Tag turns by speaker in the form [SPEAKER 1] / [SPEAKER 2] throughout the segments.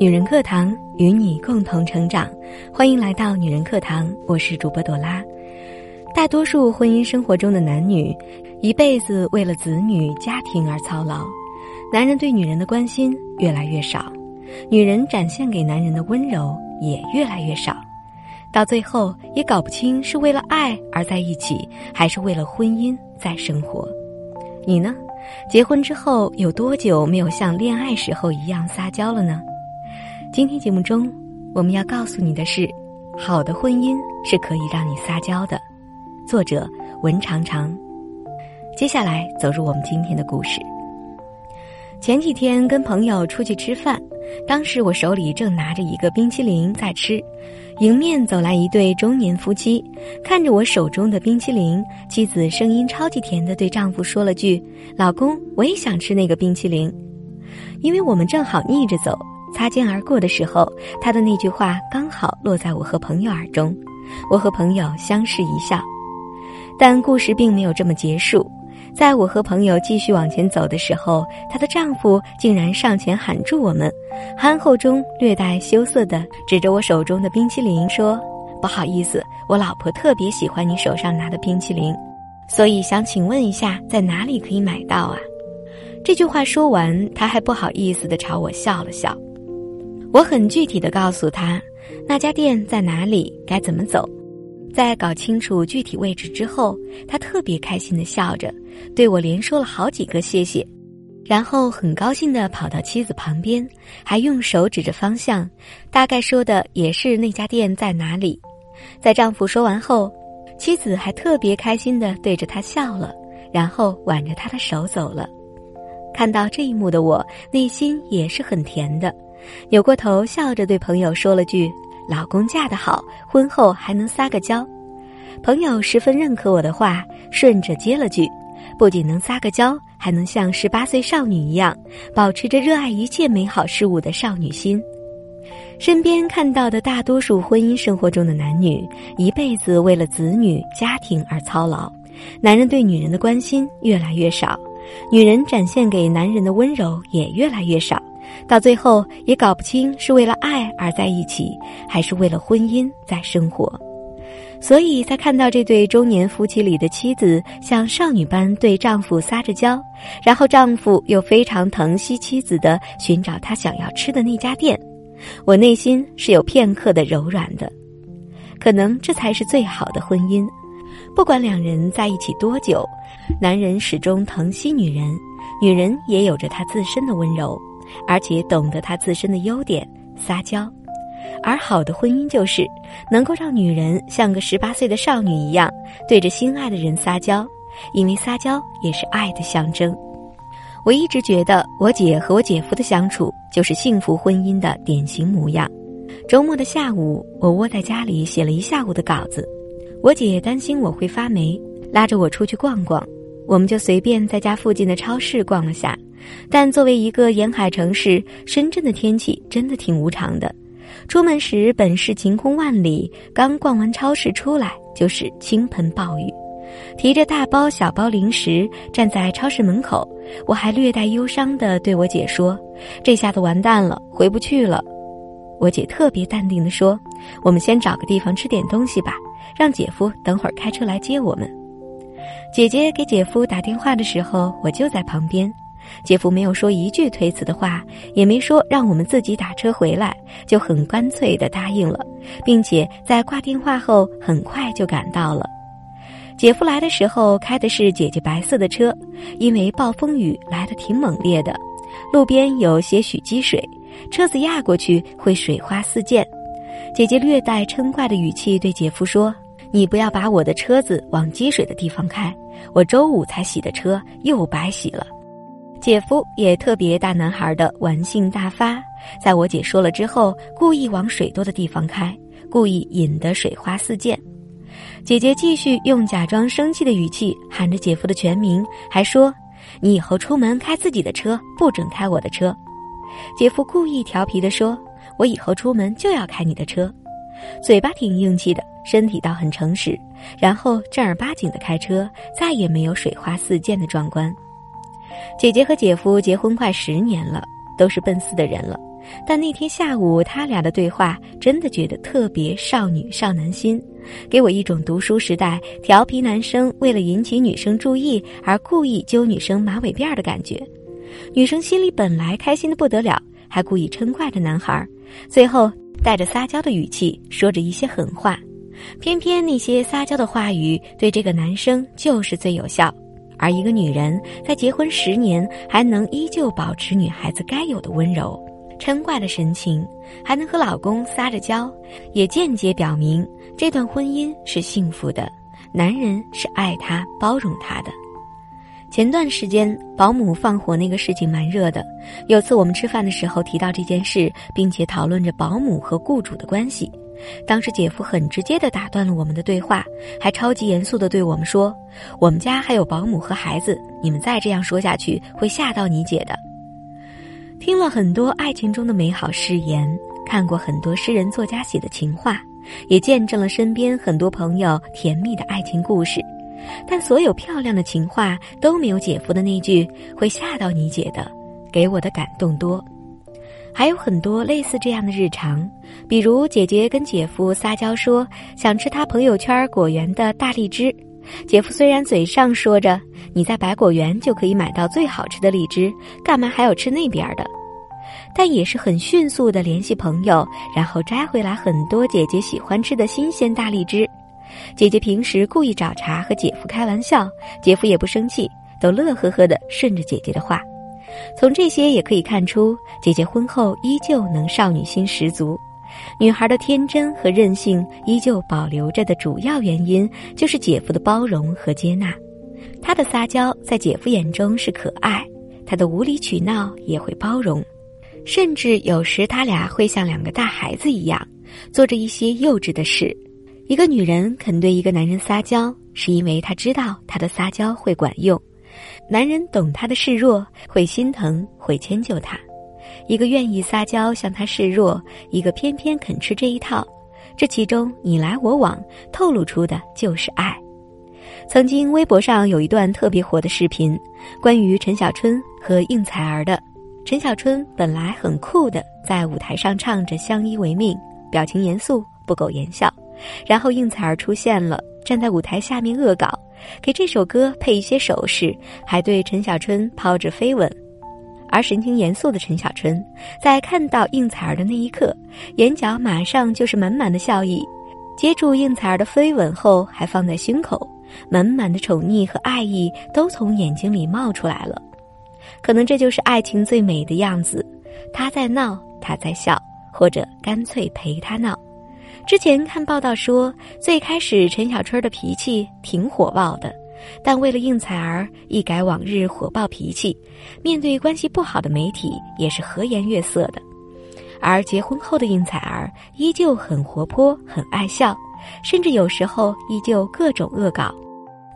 [SPEAKER 1] 女人课堂与你共同成长，欢迎来到女人课堂，我是主播朵拉。大多数婚姻生活中的男女，一辈子为了子女、家庭而操劳，男人对女人的关心越来越少，女人展现给男人的温柔也越来越少，到最后也搞不清是为了爱而在一起，还是为了婚姻在生活。你呢？结婚之后有多久没有像恋爱时候一样撒娇了呢？今天节目中，我们要告诉你的是，好的婚姻是可以让你撒娇的。作者文长长。接下来走入我们今天的故事。前几天跟朋友出去吃饭，当时我手里正拿着一个冰淇淋在吃，迎面走来一对中年夫妻，看着我手中的冰淇淋，妻子声音超级甜的对丈夫说了句：“老公，我也想吃那个冰淇淋。”因为我们正好逆着走。擦肩而过的时候，他的那句话刚好落在我和朋友耳中，我和朋友相视一笑。但故事并没有这么结束，在我和朋友继续往前走的时候，她的丈夫竟然上前喊住我们，憨厚中略带羞涩的指着我手中的冰淇淋说：“不好意思，我老婆特别喜欢你手上拿的冰淇淋，所以想请问一下，在哪里可以买到啊？”这句话说完，他还不好意思的朝我笑了笑。我很具体的告诉他，那家店在哪里，该怎么走。在搞清楚具体位置之后，他特别开心的笑着，对我连说了好几个谢谢，然后很高兴的跑到妻子旁边，还用手指着方向，大概说的也是那家店在哪里。在丈夫说完后，妻子还特别开心的对着他笑了，然后挽着他的手走了。看到这一幕的我，内心也是很甜的。扭过头，笑着对朋友说了句：“老公嫁得好，婚后还能撒个娇。”朋友十分认可我的话，顺着接了句：“不仅能撒个娇，还能像十八岁少女一样，保持着热爱一切美好事物的少女心。”身边看到的大多数婚姻生活中的男女，一辈子为了子女、家庭而操劳，男人对女人的关心越来越少，女人展现给男人的温柔也越来越少。到最后也搞不清是为了爱而在一起，还是为了婚姻在生活。所以在看到这对中年夫妻里的妻子像少女般对丈夫撒着娇，然后丈夫又非常疼惜妻子的寻找他想要吃的那家店，我内心是有片刻的柔软的。可能这才是最好的婚姻。不管两人在一起多久，男人始终疼惜女人，女人也有着她自身的温柔。而且懂得她自身的优点，撒娇，而好的婚姻就是能够让女人像个十八岁的少女一样，对着心爱的人撒娇，因为撒娇也是爱的象征。我一直觉得我姐和我姐夫的相处就是幸福婚姻的典型模样。周末的下午，我窝在家里写了一下午的稿子，我姐担心我会发霉，拉着我出去逛逛，我们就随便在家附近的超市逛了下。但作为一个沿海城市，深圳的天气真的挺无常的。出门时本是晴空万里，刚逛完超市出来就是倾盆暴雨。提着大包小包零食站在超市门口，我还略带忧伤地对我姐说：“这下子完蛋了，回不去了。”我姐特别淡定地说：“我们先找个地方吃点东西吧，让姐夫等会儿开车来接我们。”姐姐给姐夫打电话的时候，我就在旁边。姐夫没有说一句推辞的话，也没说让我们自己打车回来，就很干脆地答应了，并且在挂电话后很快就赶到了。姐夫来的时候开的是姐姐白色的车，因为暴风雨来得挺猛烈的，路边有些许积水，车子压过去会水花四溅。姐姐略带嗔怪的语气对姐夫说：“你不要把我的车子往积水的地方开，我周五才洗的车又白洗了。”姐夫也特别大男孩的玩性大发，在我姐说了之后，故意往水多的地方开，故意引得水花四溅。姐姐继续用假装生气的语气喊着姐夫的全名，还说：“你以后出门开自己的车，不准开我的车。”姐夫故意调皮地说：“我以后出门就要开你的车。”嘴巴挺硬气的，身体倒很诚实，然后正儿八经的开车，再也没有水花四溅的壮观。姐姐和姐夫结婚快十年了，都是奔四的人了，但那天下午他俩的对话，真的觉得特别少女少男心，给我一种读书时代调皮男生为了引起女生注意而故意揪女生马尾辫的感觉。女生心里本来开心的不得了，还故意嗔怪着男孩，最后带着撒娇的语气说着一些狠话。偏偏那些撒娇的话语对这个男生就是最有效。而一个女人在结婚十年还能依旧保持女孩子该有的温柔、嗔怪的神情，还能和老公撒着娇，也间接表明这段婚姻是幸福的，男人是爱她、包容她的。前段时间保姆放火那个事情蛮热的，有次我们吃饭的时候提到这件事，并且讨论着保姆和雇主的关系。当时姐夫很直接地打断了我们的对话，还超级严肃地对我们说：“我们家还有保姆和孩子，你们再这样说下去会吓到你姐的。”听了很多爱情中的美好誓言，看过很多诗人作家写的情话，也见证了身边很多朋友甜蜜的爱情故事，但所有漂亮的情话都没有姐夫的那句“会吓到你姐的”给我的感动多。还有很多类似这样的日常，比如姐姐跟姐夫撒娇说想吃他朋友圈果园的大荔枝，姐夫虽然嘴上说着你在百果园就可以买到最好吃的荔枝，干嘛还要吃那边的，但也是很迅速的联系朋友，然后摘回来很多姐姐喜欢吃的新鲜大荔枝。姐姐平时故意找茬和姐夫开玩笑，姐夫也不生气，都乐呵呵的顺着姐姐的话。从这些也可以看出，姐姐婚后依旧能少女心十足，女孩的天真和任性依旧保留着的主要原因就是姐夫的包容和接纳。她的撒娇在姐夫眼中是可爱，她的无理取闹也会包容，甚至有时他俩会像两个大孩子一样，做着一些幼稚的事。一个女人肯对一个男人撒娇，是因为她知道他的撒娇会管用。男人懂她的示弱，会心疼，会迁就她。一个愿意撒娇向她示弱，一个偏偏肯吃这一套，这其中你来我往，透露出的就是爱。曾经微博上有一段特别火的视频，关于陈小春和应采儿的。陈小春本来很酷的，在舞台上唱着《相依为命》，表情严肃，不苟言笑。然后应采儿出现了，站在舞台下面恶搞。给这首歌配一些手势，还对陈小春抛着飞吻，而神情严肃的陈小春，在看到应采儿的那一刻，眼角马上就是满满的笑意。接住应采儿的飞吻后，还放在胸口，满满的宠溺和爱意都从眼睛里冒出来了。可能这就是爱情最美的样子，他在闹，他在笑，或者干脆陪他闹。之前看报道说，最开始陈小春的脾气挺火爆的，但为了应采儿，一改往日火爆脾气，面对关系不好的媒体也是和颜悦色的。而结婚后的应采儿依旧很活泼，很爱笑，甚至有时候依旧各种恶搞。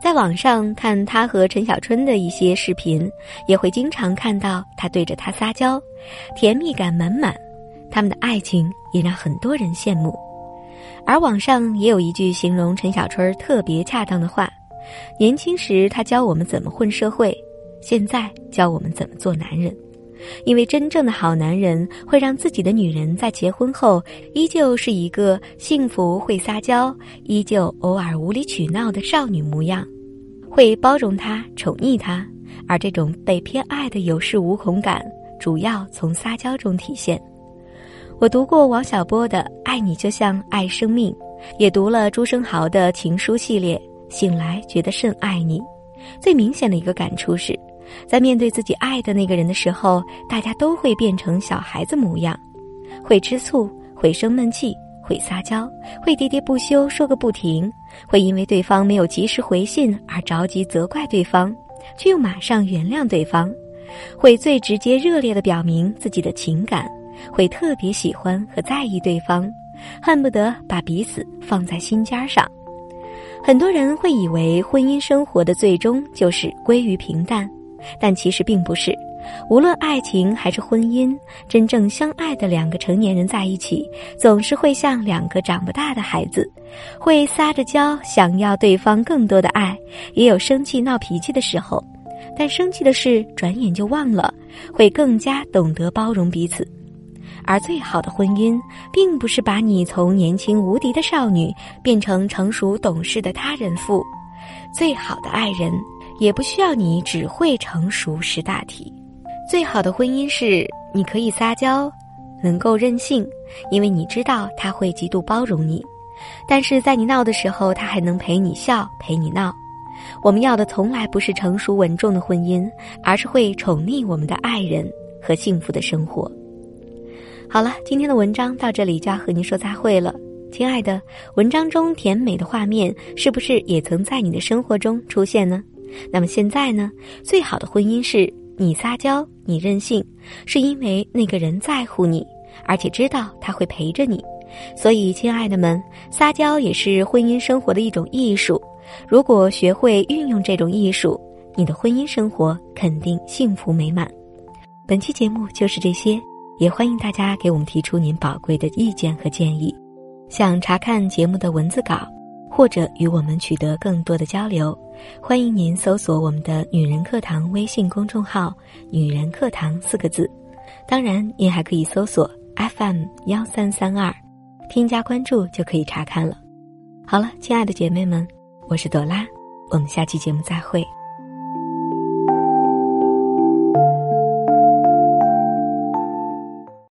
[SPEAKER 1] 在网上看他和陈小春的一些视频，也会经常看到他对着他撒娇，甜蜜感满满。他们的爱情也让很多人羡慕。而网上也有一句形容陈小春特别恰当的话：年轻时他教我们怎么混社会，现在教我们怎么做男人。因为真正的好男人会让自己的女人在结婚后依旧是一个幸福、会撒娇、依旧偶尔无理取闹的少女模样，会包容她、宠溺她。而这种被偏爱的有恃无恐感，主要从撒娇中体现。我读过王小波的《爱你就像爱生命》，也读了朱生豪的情书系列。醒来觉得甚爱你，最明显的一个感触是，在面对自己爱的那个人的时候，大家都会变成小孩子模样，会吃醋，会生闷气，会撒娇，会喋喋不休说个不停，会因为对方没有及时回信而着急责怪对方，却又马上原谅对方，会最直接热烈的表明自己的情感。会特别喜欢和在意对方，恨不得把彼此放在心尖上。很多人会以为婚姻生活的最终就是归于平淡，但其实并不是。无论爱情还是婚姻，真正相爱的两个成年人在一起，总是会像两个长不大的孩子，会撒着娇，想要对方更多的爱，也有生气闹脾气的时候。但生气的事转眼就忘了，会更加懂得包容彼此。而最好的婚姻，并不是把你从年轻无敌的少女变成成熟懂事的他人妇，最好的爱人，也不需要你只会成熟识大体。最好的婚姻是你可以撒娇，能够任性，因为你知道他会极度包容你，但是在你闹的时候，他还能陪你笑，陪你闹。我们要的从来不是成熟稳重的婚姻，而是会宠溺我们的爱人和幸福的生活。好了，今天的文章到这里就要和您说再会了，亲爱的。文章中甜美的画面是不是也曾在你的生活中出现呢？那么现在呢？最好的婚姻是你撒娇，你任性，是因为那个人在乎你，而且知道他会陪着你。所以，亲爱的们，撒娇也是婚姻生活的一种艺术。如果学会运用这种艺术，你的婚姻生活肯定幸福美满。本期节目就是这些，也欢迎大家给我们提出您宝贵的意见和建议。想查看节目的文字稿，或者与我们取得更多的交流，欢迎您搜索我们的“女人课堂”微信公众号“女人课堂”四个字。当然，您还可以搜索 FM 幺三三二，添加关注就可以查看了。好了，亲爱的姐妹们。我是朵拉，我们下期节目再会。